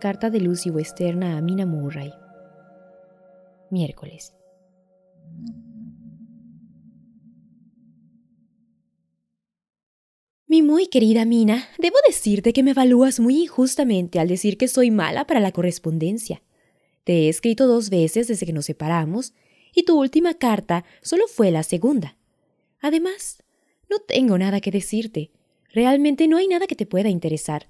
Carta de Lucy Westerna a Mina Murray. Miércoles. Mi muy querida Mina, debo decirte que me evalúas muy injustamente al decir que soy mala para la correspondencia. Te he escrito dos veces desde que nos separamos, y tu última carta solo fue la segunda. Además, no tengo nada que decirte. Realmente no hay nada que te pueda interesar.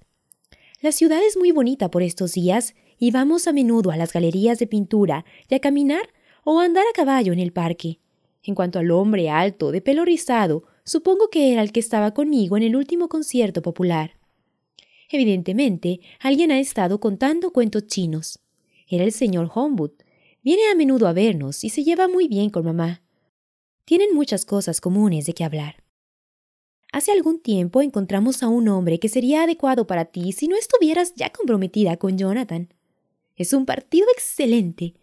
La ciudad es muy bonita por estos días y vamos a menudo a las galerías de pintura y a caminar o a andar a caballo en el parque. En cuanto al hombre alto, de pelo rizado, supongo que era el que estaba conmigo en el último concierto popular. Evidentemente, alguien ha estado contando cuentos chinos. Era el señor Homewood. Viene a menudo a vernos y se lleva muy bien con mamá. Tienen muchas cosas comunes de qué hablar. Hace algún tiempo encontramos a un hombre que sería adecuado para ti si no estuvieras ya comprometida con Jonathan. Es un partido excelente,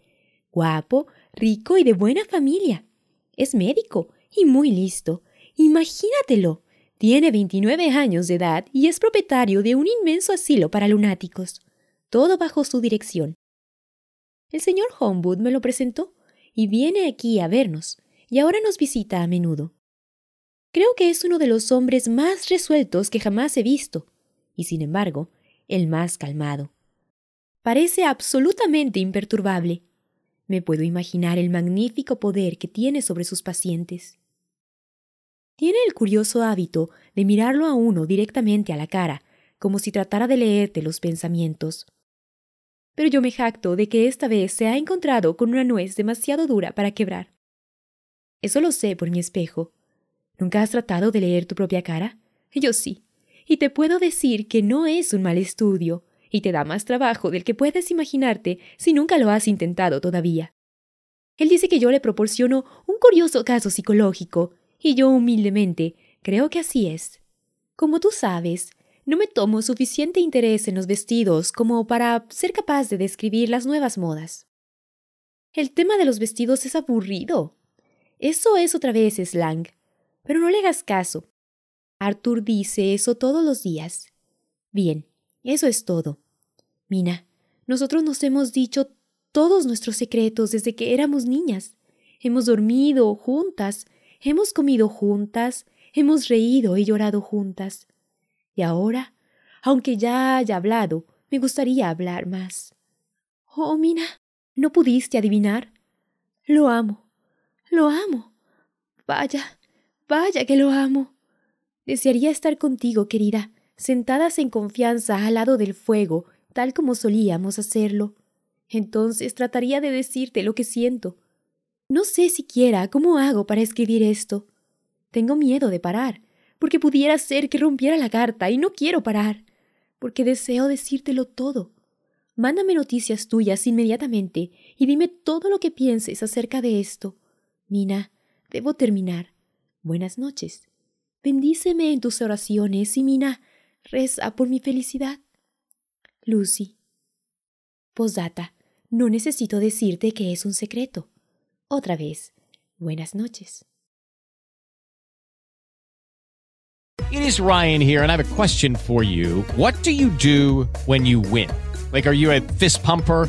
guapo, rico y de buena familia. Es médico y muy listo. Imagínatelo. Tiene 29 años de edad y es propietario de un inmenso asilo para lunáticos. Todo bajo su dirección. El señor Homewood me lo presentó y viene aquí a vernos, y ahora nos visita a menudo. Creo que es uno de los hombres más resueltos que jamás he visto, y sin embargo, el más calmado. Parece absolutamente imperturbable. Me puedo imaginar el magnífico poder que tiene sobre sus pacientes. Tiene el curioso hábito de mirarlo a uno directamente a la cara, como si tratara de leerte los pensamientos. Pero yo me jacto de que esta vez se ha encontrado con una nuez demasiado dura para quebrar. Eso lo sé por mi espejo, ¿Nunca has tratado de leer tu propia cara? Yo sí. Y te puedo decir que no es un mal estudio, y te da más trabajo del que puedes imaginarte si nunca lo has intentado todavía. Él dice que yo le proporciono un curioso caso psicológico, y yo humildemente creo que así es. Como tú sabes, no me tomo suficiente interés en los vestidos como para ser capaz de describir las nuevas modas. El tema de los vestidos es aburrido. Eso es otra vez slang, pero no le hagas caso. Arthur dice eso todos los días. Bien, eso es todo. Mina, nosotros nos hemos dicho todos nuestros secretos desde que éramos niñas. Hemos dormido juntas, hemos comido juntas, hemos reído y llorado juntas. Y ahora, aunque ya haya hablado, me gustaría hablar más. Oh, Mina, ¿no pudiste adivinar? Lo amo, lo amo. Vaya, Vaya que lo amo. Desearía estar contigo, querida, sentadas en confianza al lado del fuego, tal como solíamos hacerlo. Entonces trataría de decirte lo que siento. No sé siquiera cómo hago para escribir esto. Tengo miedo de parar, porque pudiera ser que rompiera la carta y no quiero parar, porque deseo decírtelo todo. Mándame noticias tuyas inmediatamente y dime todo lo que pienses acerca de esto. Mina, debo terminar. Buenas noches. Bendíceme en tus oraciones y Mina, reza por mi felicidad. Lucy. Posdata. No necesito decirte que es un secreto. Otra vez. Buenas noches. It is Ryan here, and I have a question for you. What do you do when you win? Like, are you a fist pumper?